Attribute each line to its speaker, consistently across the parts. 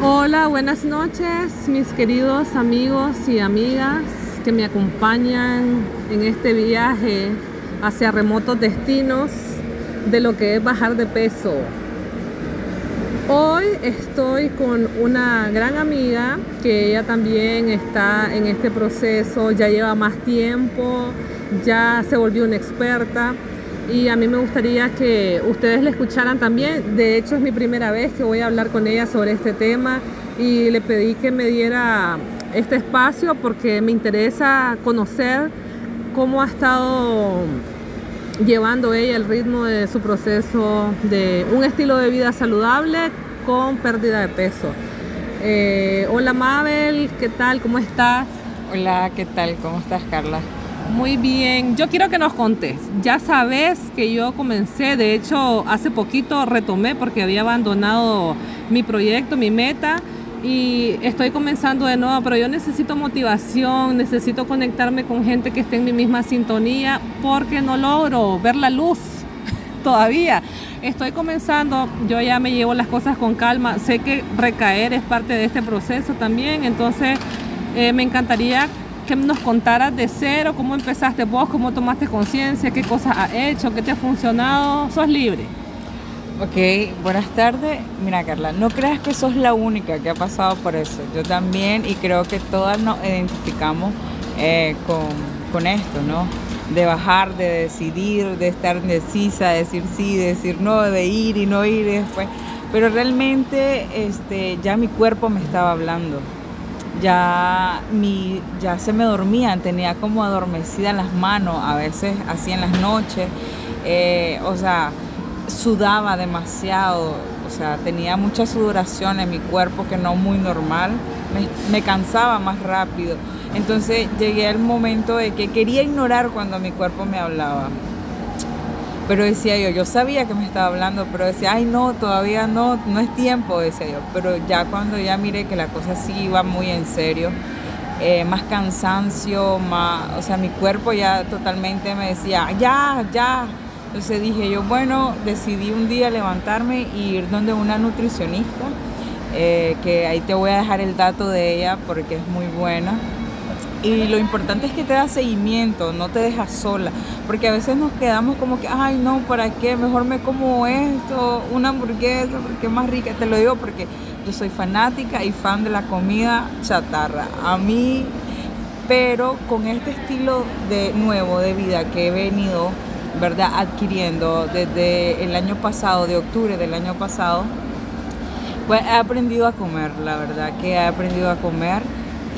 Speaker 1: Hola, buenas noches, mis queridos amigos y amigas que me acompañan en este viaje hacia remotos destinos de lo que es bajar de peso. Hoy estoy con una gran amiga que ella también está en este proceso, ya lleva más tiempo, ya se volvió una experta y a mí me gustaría que ustedes la escucharan también. De hecho es mi primera vez que voy a hablar con ella sobre este tema y le pedí que me diera este espacio porque me interesa conocer cómo ha estado llevando ella el ritmo de su proceso de un estilo de vida saludable con pérdida de peso. Eh, hola Mabel, ¿qué tal? ¿Cómo estás?
Speaker 2: Hola, ¿qué tal? ¿Cómo estás Carla?
Speaker 1: Muy bien, yo quiero que nos contes. Ya sabes que yo comencé, de hecho hace poquito retomé porque había abandonado mi proyecto, mi meta y estoy comenzando de nuevo, pero yo necesito motivación, necesito conectarme con gente que esté en mi misma sintonía porque no logro ver la luz todavía. Estoy comenzando, yo ya me llevo las cosas con calma, sé que recaer es parte de este proceso también, entonces eh, me encantaría que nos contaras de cero, cómo empezaste vos, cómo tomaste conciencia, qué cosas has hecho, qué te ha funcionado, sos libre.
Speaker 2: Ok, buenas tardes. Mira Carla, no creas que sos la única que ha pasado por eso. Yo también y creo que todas nos identificamos eh, con, esto, ¿no? De bajar, de decidir, de estar indecisa, de decir sí, de decir no, de ir y no ir y después. Pero realmente este, ya mi cuerpo me estaba hablando. Ya, mi, ya se me dormían, tenía como adormecida las manos, a veces así en las noches. Eh, o sea, sudaba demasiado, o sea, tenía mucha sudoración en mi cuerpo que no muy normal, me, cansaba más rápido. Entonces llegué al momento de que quería ignorar cuando mi cuerpo me hablaba. Pero decía yo, yo sabía que me estaba hablando, pero decía, ay no, todavía no, no es tiempo, decía yo. Pero ya cuando ya miré que la cosa sí iba muy en serio, eh, más cansancio, más, o sea, mi cuerpo ya totalmente me decía, ya, ya, entonces dije yo, bueno, decidí un día levantarme y ir donde una nutricionista, eh, que ahí te voy a dejar el dato de ella porque es muy buena. Y lo importante es que te da seguimiento, no te dejas sola, porque a veces nos quedamos como que, ay no, ¿para qué? Mejor me como esto, una hamburguesa, porque es más rica. Te lo digo porque yo soy fanática y fan de la comida chatarra. A mí, pero con este estilo de nuevo de vida que he venido ¿verdad? adquiriendo desde el año pasado, de octubre del año pasado, pues he aprendido a comer, la verdad que he aprendido a comer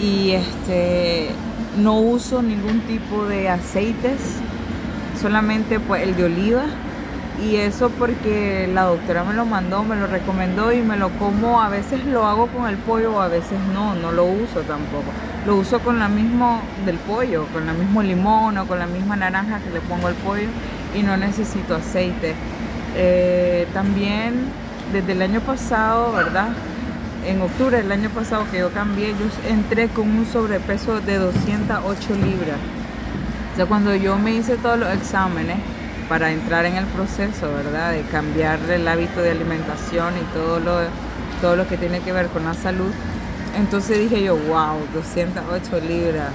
Speaker 2: y este no uso ningún tipo de aceites, solamente pues el de oliva y eso porque la doctora me lo mandó, me lo recomendó y me lo como, a veces lo hago con el pollo a veces no, no lo uso tampoco. Lo uso con la misma del pollo, con el mismo limón o con la misma naranja que le pongo al pollo y no necesito aceite. Eh, también desde el año pasado, ¿verdad? En octubre del año pasado que yo cambié, yo entré con un sobrepeso de 208 libras. O sea, cuando yo me hice todos los exámenes para entrar en el proceso, ¿verdad? De cambiar el hábito de alimentación y todo lo, todo lo que tiene que ver con la salud. Entonces dije yo, wow, 208 libras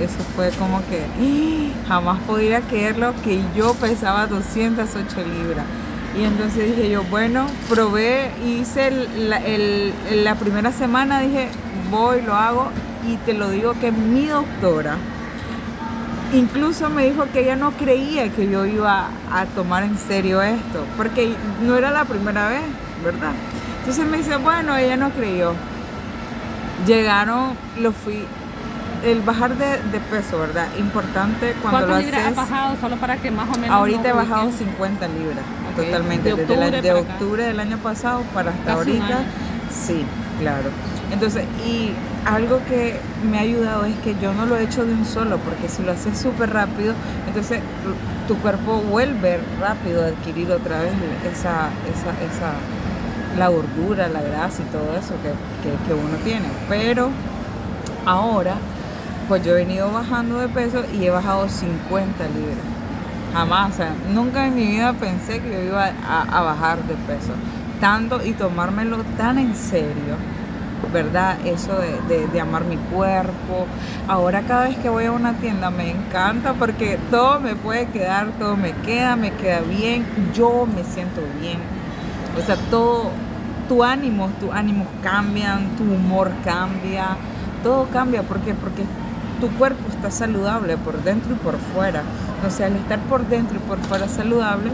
Speaker 2: eso fue como que ¡Ah! jamás podía creerlo que yo pesaba 208 libras. Y entonces dije yo, bueno, probé, hice la primera semana, dije, voy, lo hago y te lo digo que mi doctora incluso me dijo que ella no creía que yo iba a tomar en serio esto, porque no era la primera vez, ¿verdad? Entonces me dice, bueno, ella no creyó. Llegaron, lo fui, el bajar de, peso, ¿verdad? Importante cuando lo haces.
Speaker 1: has bajado solo para que más o menos?
Speaker 2: Ahorita he bajado 50 libras, totalmente. De octubre, Desde octubre del año pasado para hasta ahorita. Sí, claro. Entonces, y algo que me ha ayudado es que yo no lo he hecho de un solo, porque si lo haces súper rápido, entonces tu cuerpo vuelve rápido a adquirir otra vez esa, esa, esa la gordura, la grasa y todo eso que, que uno tiene. Pero ahora pues yo he venido bajando de peso y he bajado 50 libras. Jamás, o sea, nunca en mi vida pensé que yo iba a, bajar de peso. Tanto y tomármelo tan en serio ¿verdad? Eso de, de, amar mi cuerpo. Ahora cada vez que voy a una tienda me encanta porque todo me puede quedar, todo me queda, me queda bien, yo me siento bien. O sea, todo, tu ánimo, tus ánimos cambian, tu humor cambia, todo cambia. ¿Por qué? Porque tu cuerpo está saludable por dentro y por fuera. O sea, al estar por dentro y por fuera saludable,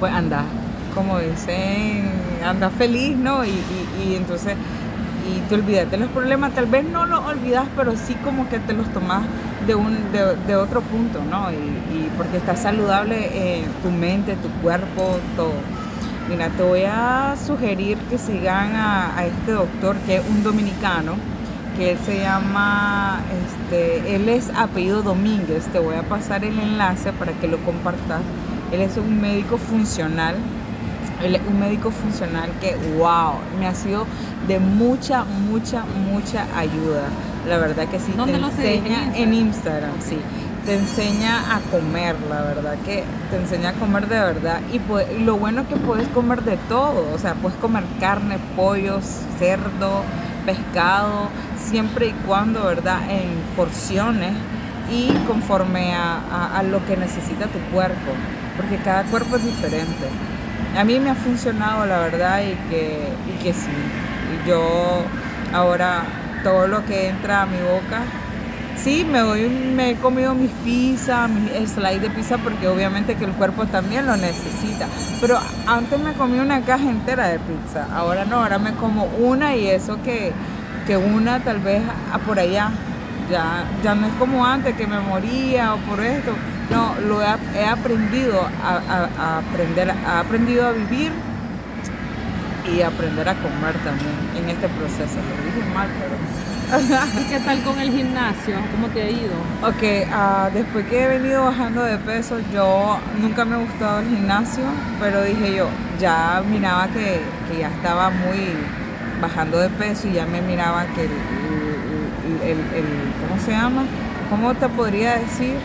Speaker 2: pues anda, como dicen, anda feliz, ¿no? Y, y entonces y te olvidas de los problemas, tal vez no los olvidas, pero sí como que te los tomas de, un, de, otro punto, ¿no? Y, porque está saludable eh, tu mente, tu cuerpo, todo. Mira, te voy a sugerir que sigan a, este doctor que es un dominicano, que él se llama, este, él es apellido Domínguez, te voy a pasar el enlace para que lo compartas. Él es un médico funcional, él es un médico funcional que, wow, me ha sido de mucha, mucha, mucha ayuda. La verdad que sí, te enseña en Instagram, sí. Te enseña a comer, la verdad que te enseña a comer de verdad. Y, lo bueno es que puedes comer de todo, o sea, puedes comer carne, pollo, cerdo, pescado, siempre y cuando, ¿verdad? En porciones y conforme a, a lo que necesita tu cuerpo, porque cada cuerpo es diferente. A mí me ha funcionado, la verdad, y que, y que sí yo ahora todo lo que entra a mi boca, sí, me, voy, me he comido mis pizzas, mis slides de pizza porque obviamente que el cuerpo también lo necesita. Pero antes me comí una caja entera de pizza, ahora no, ahora me como una y eso que, que una tal vez a por allá. Ya, ya no es como antes que me moría o por esto. No, lo he, aprendido a, aprender, he aprendido a vivir y aprender a comer también en este proceso. Lo dije mal,
Speaker 1: pero... ¿Y qué tal con el gimnasio? ¿Cómo te ha ido?
Speaker 2: Ok, uh, después que he venido bajando de peso, yo nunca me ha gustado el gimnasio, pero dije yo, ya miraba que, que ya estaba muy bajando de peso y ya me miraba que el, el, el ¿cómo se llama? ¿Cómo te podría decir?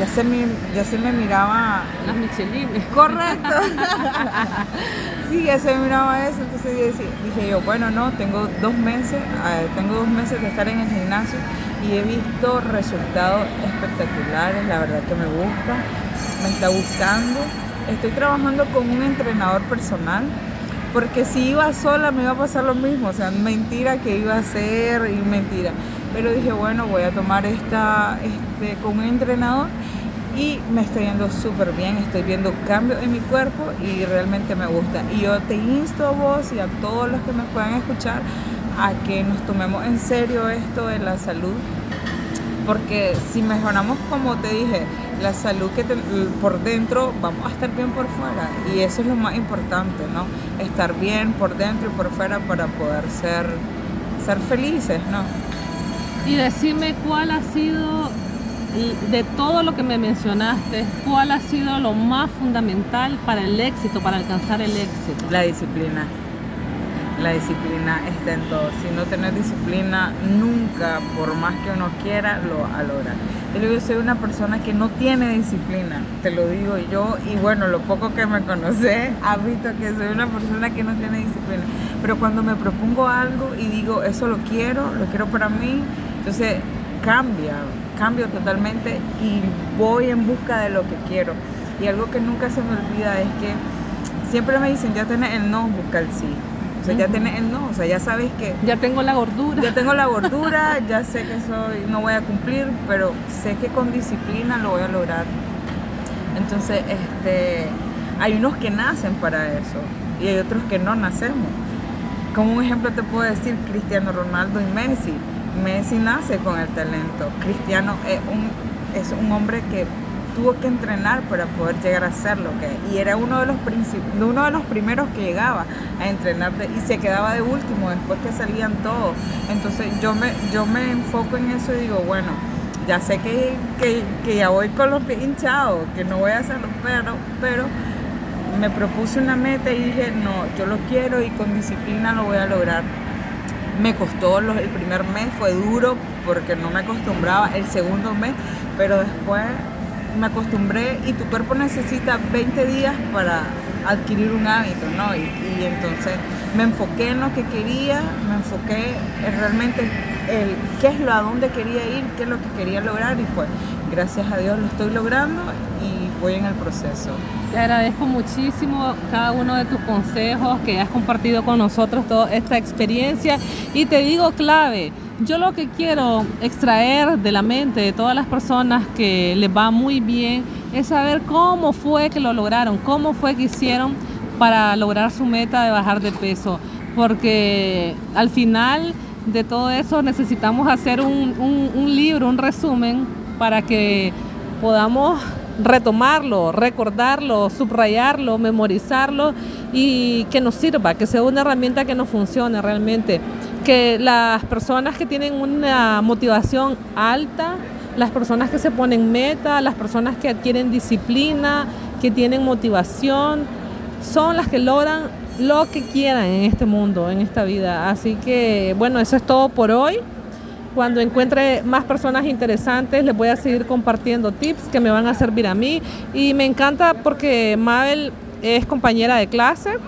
Speaker 2: ya se me, ya se me miraba...
Speaker 1: Las michelines.
Speaker 2: Correcto. sí, ya se me miraba eso. Entonces dije, yo, bueno, no, tengo dos meses, eh, tengo dos meses de estar en el gimnasio y he visto resultados espectaculares. La verdad que me gusta, me está gustando. Estoy trabajando con un entrenador personal porque si iba sola me iba a pasar lo mismo, o sea, mentira que iba a hacer y mentira. Pero dije, bueno, voy a tomar esta este, con un entrenador y me estoy yendo súper bien, estoy viendo cambios en mi cuerpo y realmente me gusta. Y yo te insto a vos y a todos los que me puedan escuchar a que nos tomemos en serio esto de la salud, porque si mejoramos, como te dije, la salud que por dentro, vamos a estar bien por fuera. Y eso es lo más importante, ¿no? Estar bien por dentro y por fuera para poder ser, ser felices, ¿no?
Speaker 1: Y decime cuál ha sido de todo lo que me mencionaste, ¿cuál ha sido lo más fundamental para el éxito, para alcanzar el éxito?
Speaker 2: La disciplina. La disciplina está en todo. Si no tienes disciplina, nunca, por más que uno quiera, lo va a lograr. Yo soy una persona que no tiene disciplina, te lo digo yo, y bueno, lo poco que me conoce, ha visto que soy una persona que no tiene disciplina. Pero cuando me propongo algo y digo, eso lo quiero, lo quiero para mí, entonces cambia, cambio totalmente y voy en busca de lo que quiero. Y algo que nunca se me olvida es que siempre me dicen, ya tenés el no, busca el sí. O sea, ya tenés el no, o sea, ya sabes que...
Speaker 1: Ya tengo la gordura.
Speaker 2: Ya tengo la gordura, ya sé que soy, no voy a cumplir, pero sé que con disciplina lo voy a lograr. Entonces, este, hay unos que nacen para eso y hay otros que no nacemos. Como un ejemplo te puedo decir Cristiano Ronaldo y Messi Messi nace con el talento. Cristiano es un, es un hombre que tuvo que entrenar para poder llegar a ser lo que y era uno de los uno de los primeros que llegaba a entrenar y se quedaba de último después que salían todos. Entonces yo me yo me enfoco en eso y digo bueno ya sé que, que, ya voy con los pies hinchados que no voy a hacerlo pero pero me propuse una meta y dije no yo lo quiero y con disciplina lo voy a lograr me costó el primer mes, fue duro porque no me acostumbraba el segundo mes, pero después me acostumbré y tu cuerpo necesita 20 días para adquirir un hábito, ¿no? Y, entonces me enfoqué en lo que quería, me enfoqué en realmente el qué es lo a dónde quería ir, qué es lo que quería lograr y pues gracias a Dios lo estoy logrando y voy en el proceso.
Speaker 1: Te agradezco muchísimo cada uno de tus consejos que has compartido con nosotros toda esta experiencia y te digo clave, yo lo que quiero extraer de la mente de todas las personas que les va muy bien es saber cómo fue que lo lograron, cómo fue que hicieron para lograr su meta de bajar de peso. Porque al final de todo eso necesitamos hacer un, un libro, un resumen, para que podamos retomarlo, recordarlo, subrayarlo, memorizarlo y que nos sirva, que sea una herramienta que nos funcione realmente que las personas que tienen una motivación alta, las personas que se ponen meta, las personas que adquieren disciplina, que tienen motivación, son las que logran lo que quieran en este mundo, en esta vida. Así que bueno, eso es todo por hoy. Cuando encuentre más personas interesantes, les voy a seguir compartiendo tips que me van a servir a mí. Y me encanta porque Mabel es compañera de clase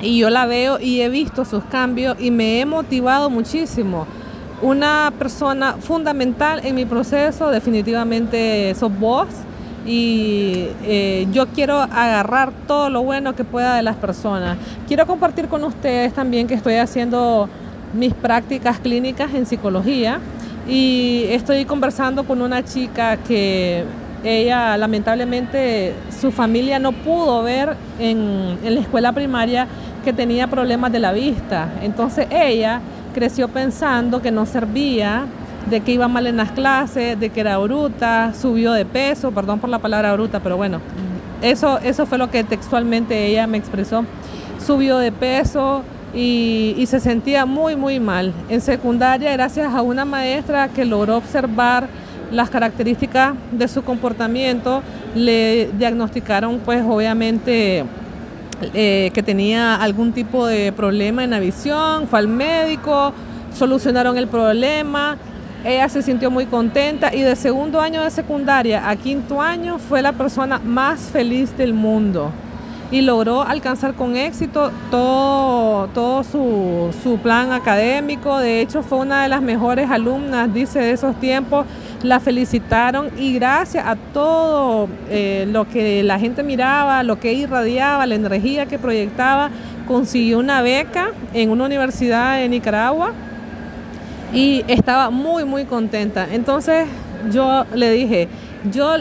Speaker 1: y yo la veo y he visto sus cambios y me he motivado muchísimo. Una persona fundamental en mi proceso definitivamente sos vos y eh, yo quiero agarrar todo lo bueno que pueda de las personas. Quiero compartir con ustedes también que estoy haciendo mis prácticas clínicas en psicología y estoy conversando con una chica que ella lamentablemente su familia no pudo ver en, en la escuela primaria que tenía problemas de la vista. Entonces ella creció pensando que no servía, de que iba mal en las clases, de que era bruta, subió de peso, perdón por la palabra bruta, pero bueno, eso, eso fue lo que textualmente ella me expresó. Subió de peso y, se sentía muy, muy mal. En secundaria, gracias a una maestra que logró observar las características de su comportamiento, le diagnosticaron pues obviamente eh, que tenía algún tipo de problema en la visión, fue al médico, solucionaron el problema, ella se sintió muy contenta y de segundo año de secundaria a quinto año fue la persona más feliz del mundo y logró alcanzar con éxito todo, todo su, su plan académico. De hecho, fue una de las mejores alumnas, dice, de esos tiempos la felicitaron y gracias a todo eh, lo que la gente miraba, lo que irradiaba, la energía que proyectaba, consiguió una beca en una universidad de Nicaragua y estaba muy, muy contenta. Entonces yo le dije, yo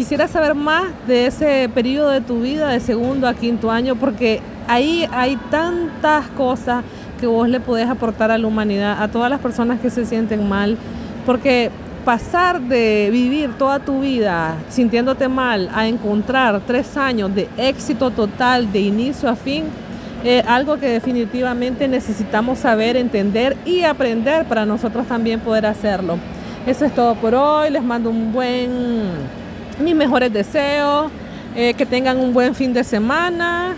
Speaker 1: quisiera saber más de ese periodo de tu vida, de segundo a quinto año, porque ahí hay tantas cosas que vos le podés aportar a la humanidad, a todas las personas que se sienten mal, porque pasar de vivir toda tu vida sintiéndote mal a encontrar tres años de éxito total de inicio a fin, es algo que definitivamente necesitamos saber, entender y aprender para nosotros también poder hacerlo. Eso es todo por hoy. Les mando un buen, mis mejores deseos, eh, que tengan un buen fin de semana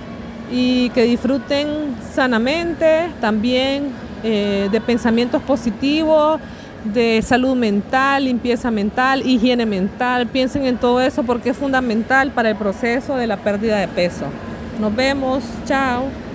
Speaker 1: y que disfruten sanamente también eh, de pensamientos positivos de salud mental, limpieza mental, higiene mental. Piensen en todo eso porque es fundamental para el proceso de la pérdida de peso. Nos vemos, chao.